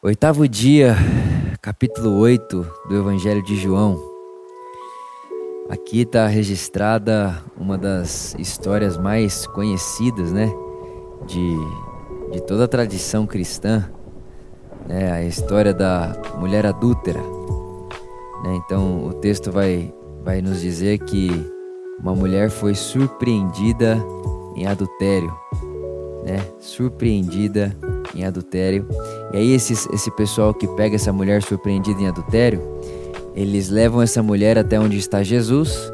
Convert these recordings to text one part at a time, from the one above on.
Oitavo dia, capítulo 8 do Evangelho de João. Aqui está registrada uma das histórias mais conhecidas, né? De, de toda a tradição cristã, né? A história da mulher adúltera. Né? Então o texto vai, vai nos dizer que uma mulher foi surpreendida em adultério, né? Surpreendida em adultério. E aí esses, esse pessoal que pega essa mulher surpreendida em adultério, eles levam essa mulher até onde está Jesus.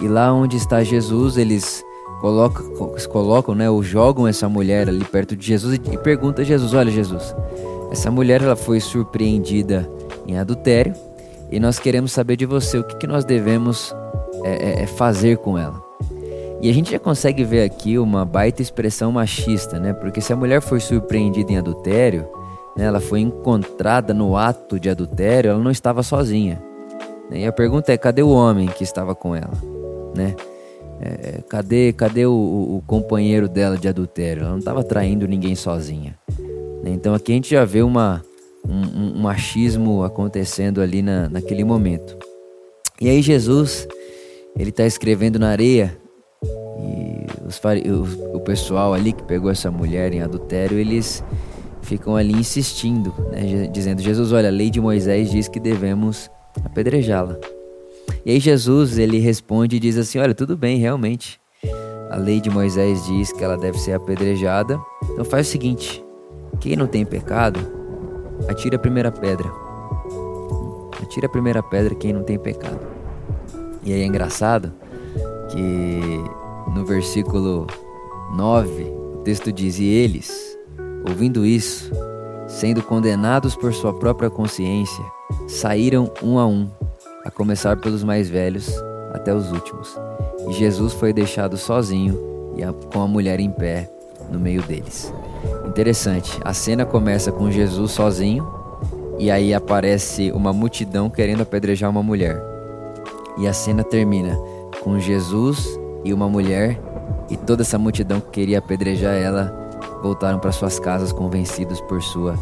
E lá onde está Jesus, eles colocam, colocam né, ou jogam essa mulher ali perto de Jesus e, e perguntam a Jesus: Olha, Jesus, essa mulher ela foi surpreendida em adultério e nós queremos saber de você o que, que nós devemos é, é, é fazer com ela. E a gente já consegue ver aqui uma baita expressão machista, né? Porque se a mulher foi surpreendida em adultério, ela foi encontrada no ato de adultério, ela não estava sozinha. Né? E a pergunta é: cadê o homem que estava com ela? Né? É, cadê cadê o, o, companheiro dela de adultério? Ela não estava traindo ninguém sozinha. Né? Então aqui a gente já vê uma, um, um machismo acontecendo ali na, naquele momento. E aí Jesus, ele está escrevendo na areia os, o, o pessoal ali que pegou essa mulher em adultério, eles ficam ali insistindo, né, dizendo: Jesus, olha, a lei de Moisés diz que devemos apedrejá-la. E aí Jesus ele responde e diz assim: Olha, tudo bem, realmente. A lei de Moisés diz que ela deve ser apedrejada. Então faz o seguinte: quem não tem pecado, atira a primeira pedra. Atira a primeira pedra quem não tem pecado. E aí é engraçado que no versículo 9, o texto diz: E eles, ouvindo isso, sendo condenados por sua própria consciência, saíram um a um, a começar pelos mais velhos até os últimos. E Jesus foi deixado sozinho e com a mulher em pé no meio deles. Interessante, a cena começa com Jesus sozinho e aí aparece uma multidão querendo apedrejar uma mulher. E a cena termina com Jesus e uma mulher, e toda essa multidão que queria apedrejar ela voltaram para suas casas convencidos por sua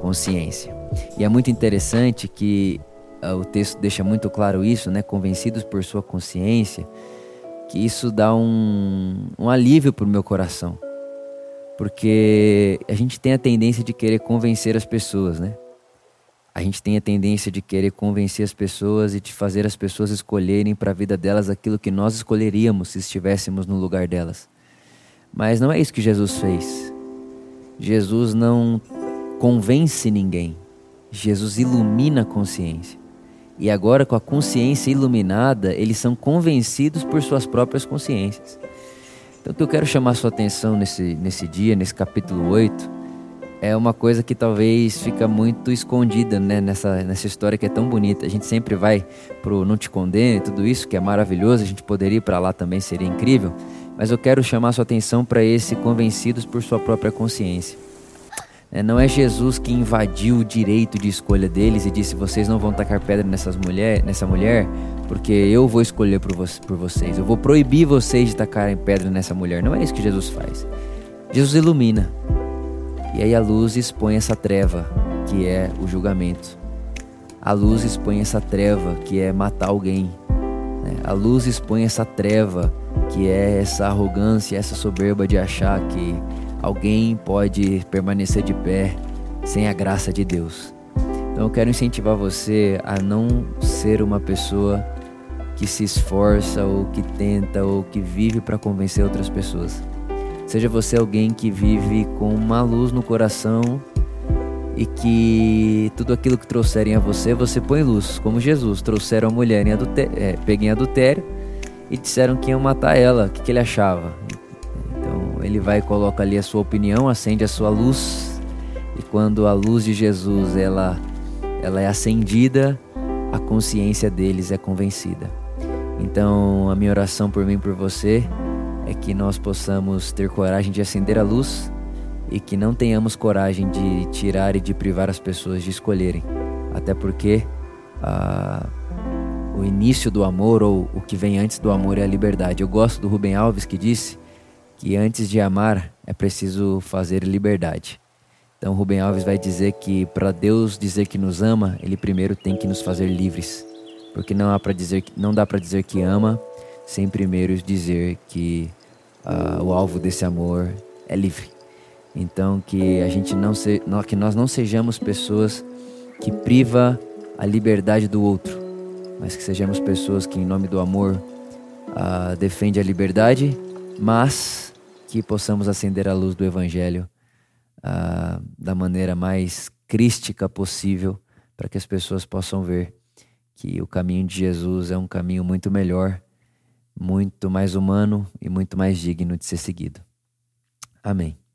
consciência. E é muito interessante que uh, o texto deixa muito claro isso, né? Convencidos por sua consciência, que isso dá um, um alívio para o meu coração. Porque a gente tem a tendência de querer convencer as pessoas, né? a gente tem a tendência de querer convencer as pessoas e de fazer as pessoas escolherem para a vida delas aquilo que nós escolheríamos se estivéssemos no lugar delas. Mas não é isso que Jesus fez. Jesus não convence ninguém. Jesus ilumina a consciência. E agora, com a consciência iluminada, eles são convencidos por suas próprias consciências. Então, o que eu quero chamar sua atenção nesse, nesse dia, nesse capítulo 8, é uma coisa que talvez fica muito escondida né, nessa, nessa história que é tão bonita. A gente sempre vai pro Não Te Condene, tudo isso que é maravilhoso, a gente poderia ir para lá também, seria incrível. Mas eu quero chamar sua atenção para esse convencidos por sua própria consciência. É, não é Jesus que invadiu o direito de escolha deles e disse: vocês não vão tacar pedra nessas mulher, nessa mulher, porque eu vou escolher por, vo por vocês. Eu vou proibir vocês de tacarem pedra nessa mulher. Não é isso que Jesus faz. Jesus ilumina. E aí a luz expõe essa treva, que é o julgamento. A luz expõe essa treva, que é matar alguém. Né? A luz expõe essa treva, que é essa arrogância, essa soberba de achar que alguém pode permanecer de pé sem a graça de Deus. Então eu quero incentivar você a não ser uma pessoa que se esforça ou que tenta ou que vive para convencer outras pessoas. Seja você alguém que vive com uma luz no coração e que tudo aquilo que trouxerem a você, você põe luz, como Jesus. Trouxeram a mulher em adultério, é, em adultério e disseram que iam matar ela, o que, que ele achava. Então ele vai e coloca ali a sua opinião, acende a sua luz e quando a luz de Jesus ela, ela é acendida, a consciência deles é convencida. Então a minha oração por mim por você é que nós possamos ter coragem de acender a luz e que não tenhamos coragem de tirar e de privar as pessoas de escolherem. Até porque ah, o início do amor ou o que vem antes do amor é a liberdade. Eu gosto do Rubem Alves que disse que antes de amar é preciso fazer liberdade. Então Rubem Alves vai dizer que para Deus dizer que nos ama, ele primeiro tem que nos fazer livres. Porque não, há dizer, não dá para dizer que ama sem primeiro dizer que uh, o alvo desse amor é livre. Então que a gente não se, que nós não sejamos pessoas que priva a liberdade do outro, mas que sejamos pessoas que em nome do amor uh, defende a liberdade, mas que possamos acender a luz do evangelho uh, da maneira mais crística possível para que as pessoas possam ver que o caminho de Jesus é um caminho muito melhor, muito mais humano e muito mais digno de ser seguido. Amém.